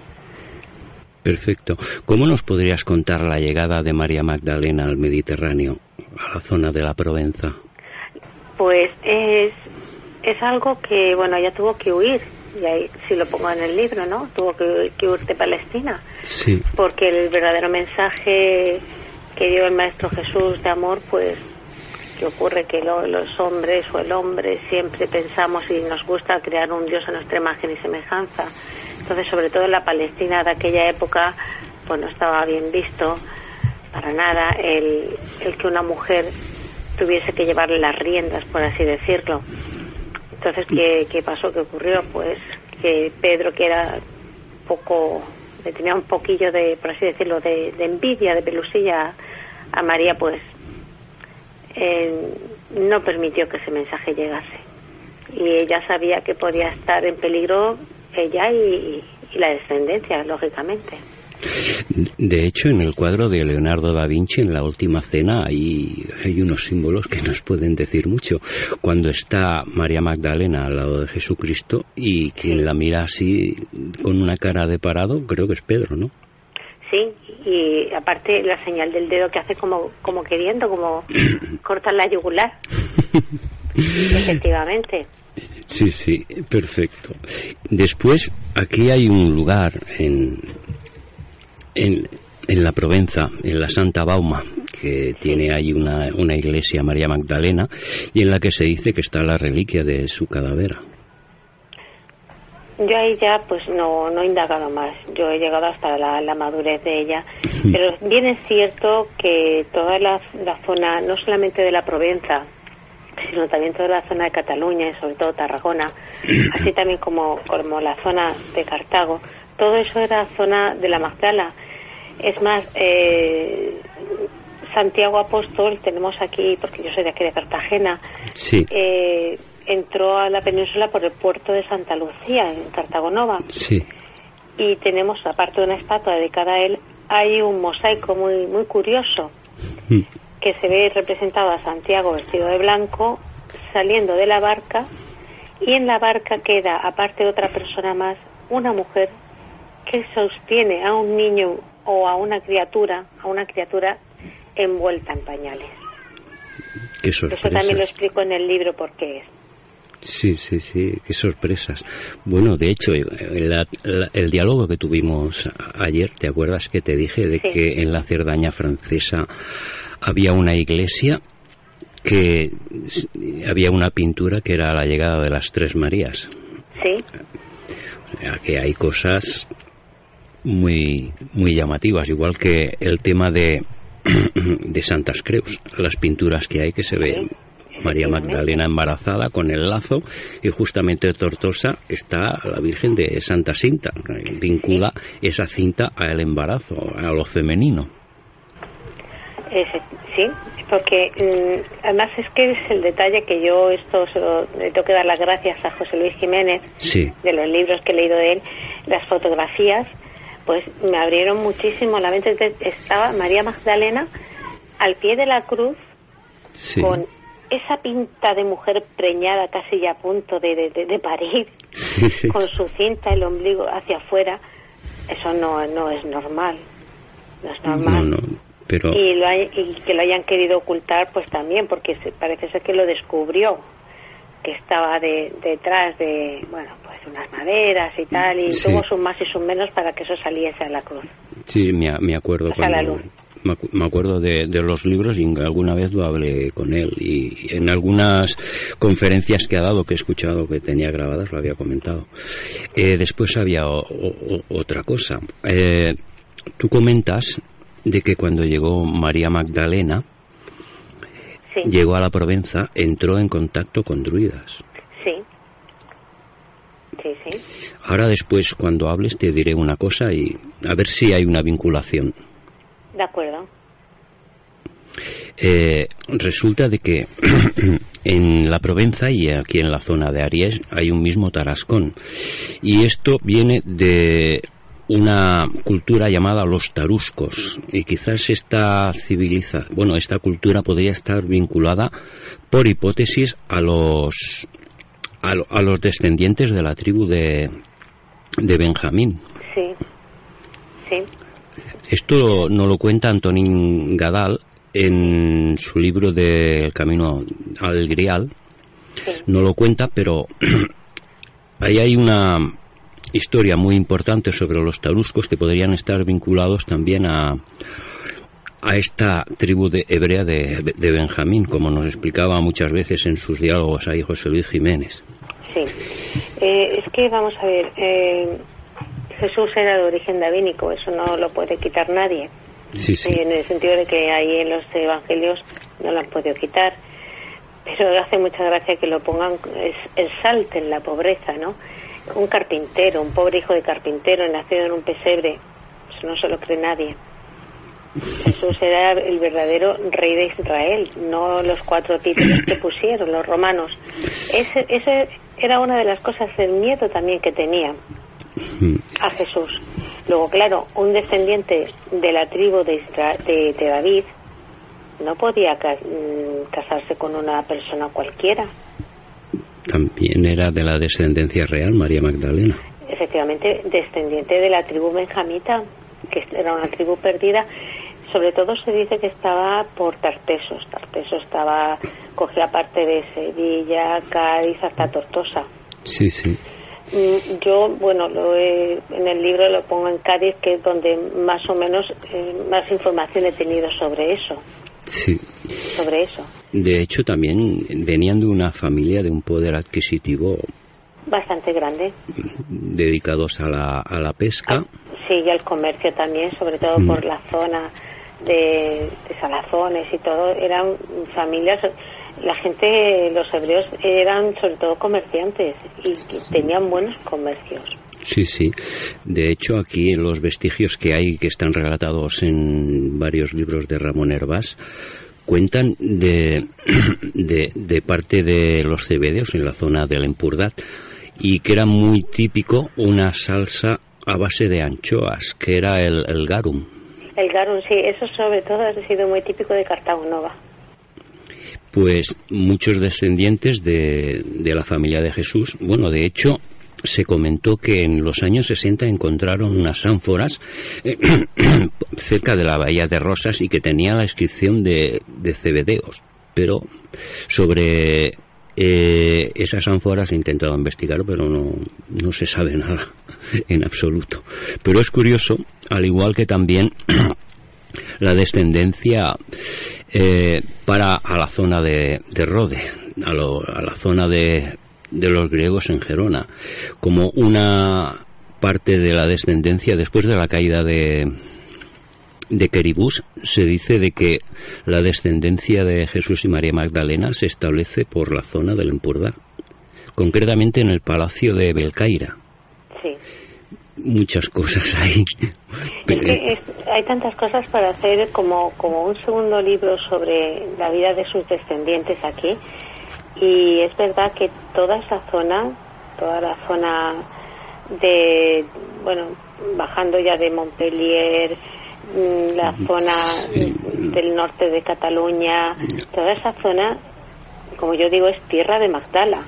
Perfecto. ¿Cómo nos podrías contar la llegada de María Magdalena al Mediterráneo, a la zona de la Provenza? Pues es, es algo que, bueno, ella tuvo que huir, y ahí si lo pongo en el libro, ¿no? Tuvo que, que huir de Palestina, Sí, porque el verdadero mensaje que dio el Maestro Jesús de amor, pues, que ocurre que lo- los hombres o el hombre siempre pensamos y nos gusta crear un Dios a nuestra imagen y semejanza. Entonces, sobre todo en la Palestina de aquella época, pues no estaba bien visto para nada el, el que una mujer tuviese que llevarle las riendas, por así decirlo. Entonces, ¿qué, qué pasó? ¿Qué ocurrió? Pues que Pedro, que era poco, tenía un poquillo de, por así decirlo, de, envidia, de pelusilla a María, pues eh, no permitió que ese mensaje llegase. Y ella sabía que podía estar en peligro ella y la descendencia, lógicamente. De hecho, en el cuadro de Leonardo da Vinci, en la última cena, hay, hay unos símbolos que nos pueden decir mucho. Cuando está María Magdalena al lado de Jesucristo y quien la mira así con una cara de parado, creo que es Pedro, ¿no? Sí, y aparte la señal del dedo que hace como, como queriendo, como cortar la yugular. Efectivamente. Sí, sí, perfecto. Después, aquí hay un lugar en, en, en la Provenza, en la Santa Bauma, que tiene ahí una, una iglesia María Magdalena, y en la que se dice que está la reliquia de su cadáver. Yo ahí ya pues no, no he indagado más, yo he llegado hasta la, la madurez de ella, pero bien es cierto que toda la, la zona, no solamente de la Provenza, sino también toda la zona de Cataluña y sobre todo Tarragona, así también como, como la zona de Cartago, todo eso era zona de la Magdala. Es más, eh, Santiago Apóstol, tenemos aquí, porque yo soy de aquí de Cartagena, Sí, eh, entró a la península por el puerto de Santa Lucía, en Cartagonova, sí, y tenemos, aparte de una estatua dedicada a él, hay un mosaico muy, muy curioso Mm. que se ve representado a Santiago vestido de blanco saliendo de la barca y en la barca queda, aparte de otra persona más, una mujer que sostiene a un niño o a una criatura, a una criatura envuelta en pañales. qué Eso sorpresa. también lo explico en el libro por qué es. Sí, sí, sí, qué sorpresas. Bueno, de hecho, la- el diálogo que tuvimos ayer, ¿te acuerdas que te dije de Sí. que en la Cerdaña francesa había una iglesia que había una pintura que era la llegada de las Tres Marías? ¿Sí? O sea, que hay cosas muy, muy llamativas, igual que el tema de, de Santas Creus, las pinturas que hay que se ve María Magdalena embarazada con el lazo y justamente Tortosa está la Virgen de Santa Cinta, vincula esa cinta al embarazo, a lo femenino. Ese- sí, porque mm, además es que es el detalle que yo esto le tengo que dar las gracias a José Luis Jiménez Sí, de los libros que he leído de él, las fotografías, pues me abrieron muchísimo la mente. Estaba María Magdalena al pie de la cruz sí, con esa pinta de mujer preñada casi ya a punto de, de, de- de parir, sí, sí. con su cinta, el ombligo hacia afuera. Eso no, no es normal. No es No, normal. no, pero Y, lo hay- y que lo hayan querido ocultar, pues también, porque parece ser que lo descubrió, que estaba de- detrás de, bueno, pues unas maderas y tal, y Sí. tuvo sus más y sus menos para que eso saliese a la cruz. Sí, me, me acuerdo O sea, la cuando luz. me me acuerdo de, de los libros y alguna vez lo hablé con él y en algunas conferencias que ha dado que he escuchado que tenía grabadas lo había comentado. Eh, después había o- otra cosa. Eh, tú comentas de que cuando llegó María Magdalena Sí, llegó a la Provenza entró en contacto con druidas. sí. Sí, sí. Ahora después cuando hables te diré una cosa y a ver si hay una vinculación. De acuerdo. Eh, resulta de que en la Provenza y aquí en la zona de Aries hay un mismo tarascón. Y esto viene de una cultura llamada los taruscos. Y quizás esta civilización, bueno, esta cultura podría estar vinculada por hipótesis a los, a, lo- a los descendientes de la tribu de, de Benjamín. Sí. Sí. Esto no lo cuenta Antonín Gadal en su libro de El camino al Grial. Sí. No lo cuenta, pero ahí hay una historia muy importante sobre los taruscos que podrían estar vinculados también a, a esta tribu de, hebrea de, de Benjamín, como nos explicaba muchas veces en sus diálogos ahí José Luis Jiménez. Sí. Eh, es que, vamos a ver, eh, Jesús era de origen davínico, eso no lo puede quitar nadie. Sí, sí. En el sentido de que ahí en los evangelios no lo han podido quitar. Pero hace mucha gracia que lo pongan, es, exalten la pobreza, ¿no? Un carpintero, un pobre hijo de carpintero nacido en un pesebre, eso no se lo cree nadie. Jesús era el verdadero rey de Israel, no los cuatro títulos que pusieron los romanos. Ese, ese era una de las cosas, el miedo también que tenían a Jesús. Luego, claro, un descendiente de la tribu de, Isra- de, de David no podía mm, casarse con una persona cualquiera. También era de la descendencia real, María Magdalena. Efectivamente, descendiente de la tribu benjamita, que era una tribu perdida. Sobre todo se dice que estaba por Tartesos. Tartesos estaba, cogía parte de Sevilla, Cádiz, hasta Tortosa. Sí, sí. Mm, Yo, bueno, lo he- en el libro lo pongo en Cádiz, que es donde más o menos eh, más información he tenido sobre eso, Sí. sobre eso. De hecho, también venían de una familia de un poder adquisitivo Bastante grande. dedicados a la, a la pesca. Sí, y el comercio también, sobre todo Mm. por la zona de, de Salazones y todo, eran familias, la gente, los hebreos eran sobre todo comerciantes y, y tenían buenos comercios. Sí, sí. De hecho, aquí los vestigios que hay, que están relatados en varios libros de Ramón Hervás, cuentan de, de, de parte de los cebedeos en la zona del Empurdat y que era muy típico una salsa a base de anchoas, que era el, el garum. El garum, sí, eso sobre todo ha sido muy típico de Cartago Nova. Pues muchos descendientes de, de la familia de Jesús, bueno, de hecho, se comentó que en los años 60 encontraron unas ánforas eh, cerca de la bahía de Rosas y que tenía la inscripción de, de cebedeos, pero sobre eh, esas ánforas he intentado investigar, pero no, no se sabe nada en absoluto. Pero es curioso, al igual que también la descendencia eh, para a la zona de, de Rode, a, lo- a la zona de, de los griegos en Gerona, como una parte de la descendencia después de la caída de, de Queribús, se dice de que la descendencia de Jesús y María Magdalena se establece por la zona del Empurdá, concretamente en el palacio de Belcaira. Sí. Muchas cosas ahí. Es que es- hay tantas cosas para hacer como, como un segundo libro sobre la vida de sus descendientes aquí. Y es verdad que toda esa zona, toda la zona de, bueno, bajando ya de Montpellier, mm, la zona del norte de Cataluña, toda esa zona, como yo digo, es tierra de Magdala.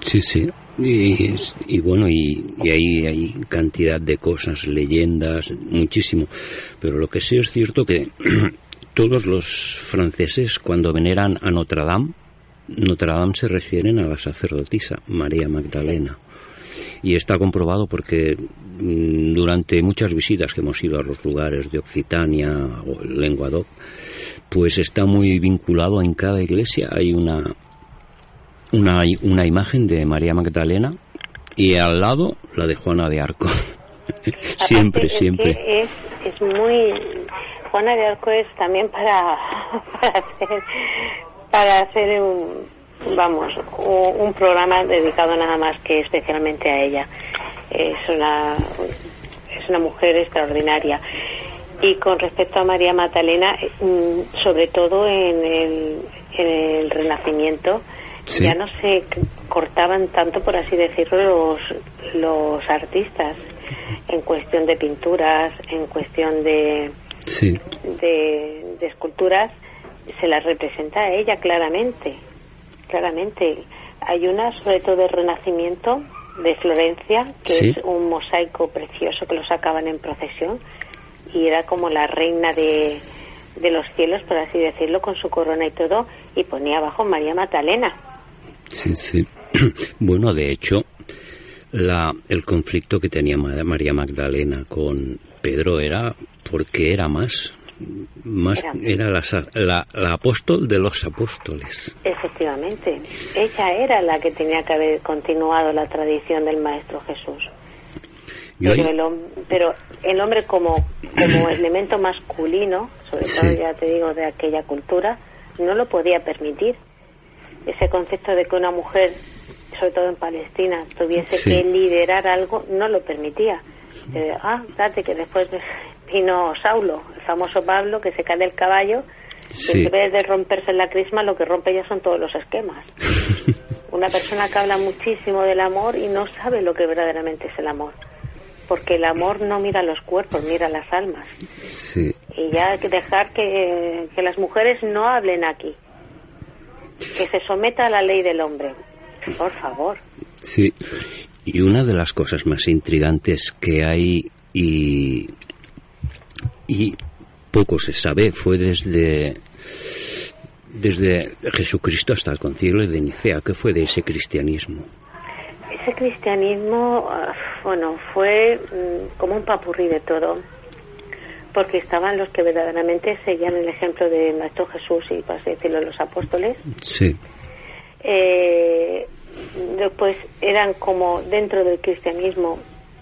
Sí, sí. Y, bueno, y, y ahí hay cantidad de cosas, leyendas, muchísimo. Pero lo que sí es cierto que todos los franceses cuando veneran a Notre Dame, Notre Dame se refieren a la sacerdotisa María Magdalena. Y está comprobado porque mm, durante muchas visitas que hemos ido a los lugares de Occitania o Lenguadoc, pues está muy vinculado en cada iglesia. Hay una, una, una imagen de María Magdalena y al lado la de Juana de Arco. siempre, es siempre. Es, es muy. Juana de Arco es también para, para hacer, para hacer un, vamos, un, programa dedicado nada más que especialmente a ella. Es una, es una mujer extraordinaria. Y con respecto a María Magdalena, mm, sobre todo en el, en el Renacimiento, Sí. ya no se cortaban tanto, por así decirlo, los, los artistas en cuestión de pinturas, en cuestión de, Sí, de, de esculturas, se las representa a ella claramente, claramente. Hay una, sobre todo de Renacimiento, de Florencia, que Sí. es un mosaico precioso que lo sacaban en procesión y era como la reina de, de los cielos, por así decirlo, con su corona y todo, y ponía abajo María Magdalena. sí, sí. bueno, de hecho, la, el conflicto que tenía Ma- María Magdalena con Pedro era porque era más, más Era- la, la, la apóstol de los apóstoles. Efectivamente, ella era la que tenía que haber continuado la tradición del Maestro Jesús. Pero, el, pero el hombre como, como elemento masculino, sobre todo Sí. ya te digo de aquella cultura, no lo podía permitir. Ese concepto de que una mujer, sobre todo en Palestina, tuviese Sí. que liderar algo, no lo permitía. Eh, ah, date que después vino Saulo, el famoso Pablo, que se cae del caballo, Sí. y en vez de romperse la crisma, lo que rompe ya son todos los esquemas. Una persona que habla muchísimo del amor y no sabe lo que verdaderamente es el amor. Porque el amor no mira los cuerpos, mira las almas. Sí, Y ya hay que dejar que, que las mujeres no hablen aquí. Que se someta a la ley del hombre. Por favor. Sí, y una de las cosas más intrigantes que hay y, y poco se sabe fue desde, desde Jesucristo hasta el concilio de Nicea. ¿Qué fue de ese cristianismo? ese cristianismo, ah, bueno, fue mm, como un papurrí de todo, porque estaban los que verdaderamente seguían el ejemplo de nuestro Jesús y, por así decirlo, los apóstoles. Sí. Eh, después eran como dentro del cristianismo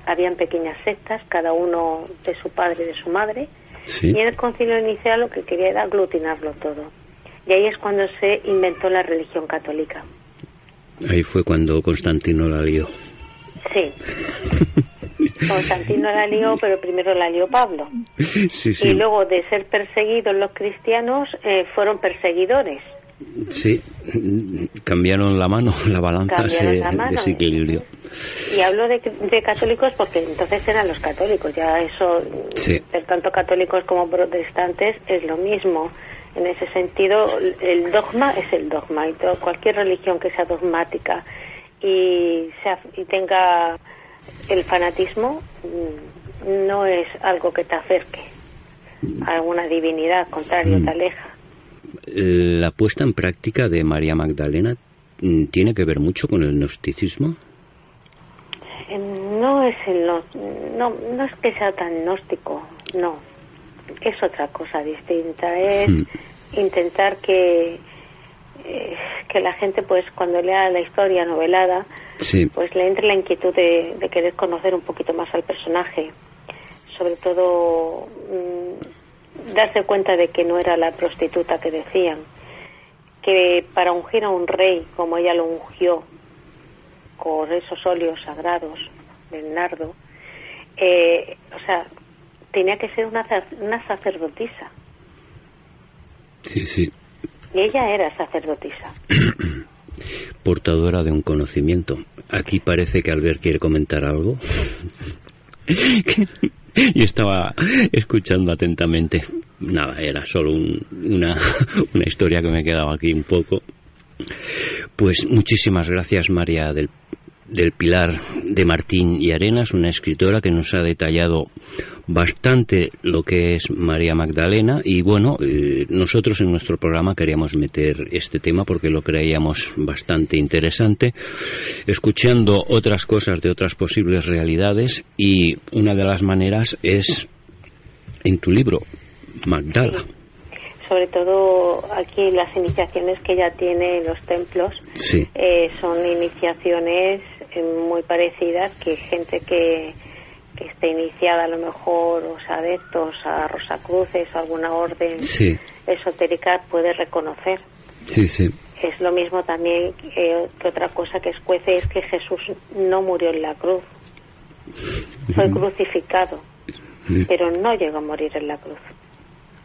habían pequeñas sectas, cada uno de su padre y de su madre, Sí. y en el concilio inicial lo que quería era aglutinarlo todo. Y ahí es cuando se inventó la religión católica. Ahí fue cuando Constantino la lió. Sí. Constantino la lió, pero primero la lió Pablo. Sí, sí. Y luego de ser perseguidos los cristianos, eh, fueron perseguidores. Sí, cambiaron la mano, la balanza se desequilibrió. Y hablo de, de católicos porque entonces eran los católicos, ya eso, Sí. ser tanto católicos como protestantes es lo mismo. En ese sentido, el dogma es el dogma y todo- cualquier religión que sea dogmática y, sea, y tenga el fanatismo mm, no es algo que te acerque a alguna divinidad, al contrario, Mm. te aleja. La puesta en práctica de María Magdalena mm, tiene que ver mucho con el gnosticismo. Eh, No es el no, no, no es que sea tan gnóstico, no. Es otra cosa distinta. Es Hmm. intentar que eh, que la gente, pues, cuando lea la historia novelada, Sí, pues le entre la inquietud de, de querer conocer un poquito más al personaje. Sobre todo mm, darse cuenta de que no era la prostituta que decían. Que para ungir a un rey, como ella lo ungió, con esos óleos sagrados del nardo, eh, o sea, tenía que ser una, una sacerdotisa. sí, sí. Y ella era sacerdotisa. Portadora de un conocimiento. Aquí parece que Albert quiere comentar algo. y estaba escuchando atentamente. Nada, era solo un- una, una historia que me quedaba aquí un poco. Pues muchísimas gracias María del, del Pilar de Martín y Arenas, una escritora que nos ha detallado bastante lo que es María Magdalena. Y bueno, eh, nosotros en nuestro programa queríamos meter este tema porque lo creíamos bastante interesante, escuchando otras cosas de otras posibles realidades. Y una de las maneras es en tu libro, Magdala. Sobre todo aquí las iniciaciones que ella tiene en los templos Sí, eh, son iniciaciones muy parecidas que gente que, que esté iniciada a lo mejor, o sea, adeptos a Rosacruces o alguna orden sí, esotérica puede reconocer. sí, sí. Es lo mismo también que otra cosa que escuece es que Jesús no murió en la cruz, fue crucificado, pero no llegó a morir en la cruz.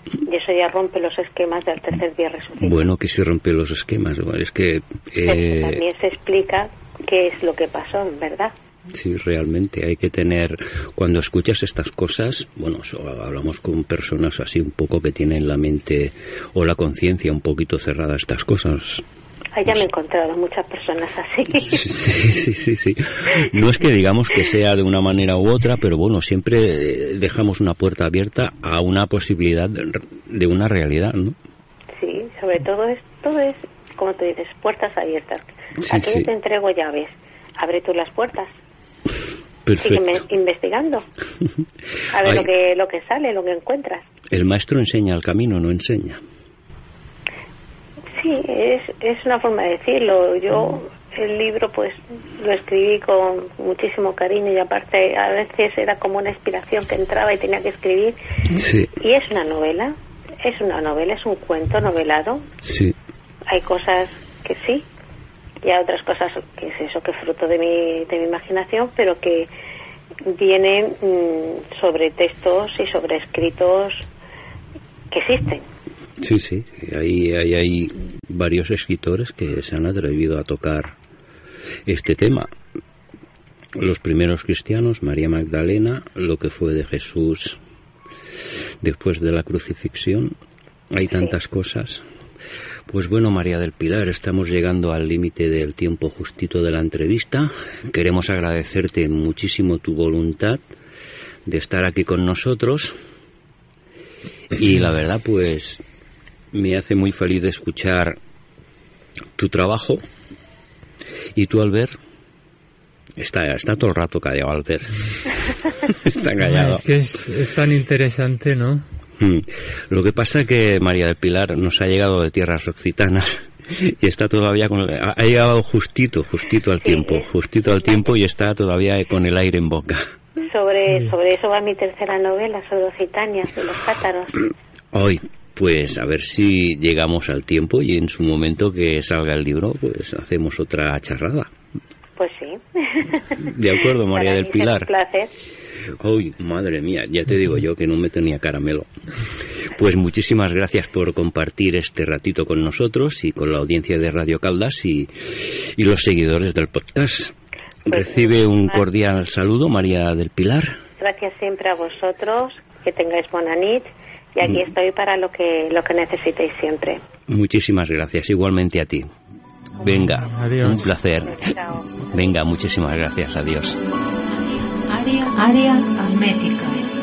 Y eso ya rompe los esquemas del tercer día resucitado. Bueno, que sí rompe los esquemas. Es que eh, también se explica qué es lo que pasó, ¿verdad? Sí, realmente hay que tener, cuando escuchas estas cosas, bueno, hablamos con personas así un poco que tienen la mente o la conciencia un poquito cerrada a estas cosas. Allá me he encontrado muchas personas así. Sí, sí, sí, sí. No es que digamos que sea de una manera u otra, pero bueno, siempre eh, dejamos una puerta abierta a una posibilidad de, de una realidad, ¿no? Sí, sobre todo es, todo es, como tú dices, puertas abiertas. Sí, Aquí sí. te entrego llaves. Abre tú las puertas. Perfecto. Sígueme investigando. A ver Ay. lo que, lo que sale, lo que encuentras. El maestro enseña el camino, no enseña. Sí, es, es una forma de decirlo. Yo el libro pues lo escribí con muchísimo cariño y aparte a veces era como una inspiración que entraba y tenía que escribir. Sí, Y es una novela, es una novela, es un cuento novelado. sí, Hay cosas que sí y hay otras cosas que es eso, que es fruto de mi, de mi imaginación, pero que vienen mm, sobre textos y sobre escritos que existen. sí, sí. Hay, hay, hay varios escritores que se han atrevido a tocar este tema. Los primeros cristianos, María Magdalena, lo que fue de Jesús después de la crucifixión. Hay tantas cosas. Pues bueno, María del Pilar, estamos llegando al límite del tiempo justito de la entrevista. Queremos agradecerte muchísimo tu voluntad de estar aquí con nosotros. Y la verdad, pues me hace muy feliz de escuchar tu trabajo. Y tú, Albert, Está, está todo el rato callado, Albert. está callado. Es que es, es tan interesante, ¿no? Mm. Lo que pasa que María del Pilar nos ha llegado de tierras occitanas y está todavía con ha ha llegado justito, justito al tiempo, justito al tiempo y está todavía con el aire en boca. Sobre, sobre eso va mi tercera novela, sobre Occitania y los cátaros. Hoy, pues a ver si llegamos al tiempo y en su momento que salga el libro, pues hacemos otra charrada. Pues sí. De acuerdo, María Para del mí es Pilar. Un placer. Uy, madre mía, ya te digo yo que no me tenía caramelo. Pues muchísimas gracias por compartir este ratito con nosotros y con la audiencia de Radio Caldas y, y los seguidores del podcast. Recibe un cordial saludo, María del Pilar. Gracias siempre a vosotros, que tengáis buena nit y aquí Mm. estoy para lo que lo que necesitéis siempre. Muchísimas gracias, igualmente a ti. Venga, Adiós. un placer. Chao. Venga, muchísimas gracias, adiós. Área, área hermética.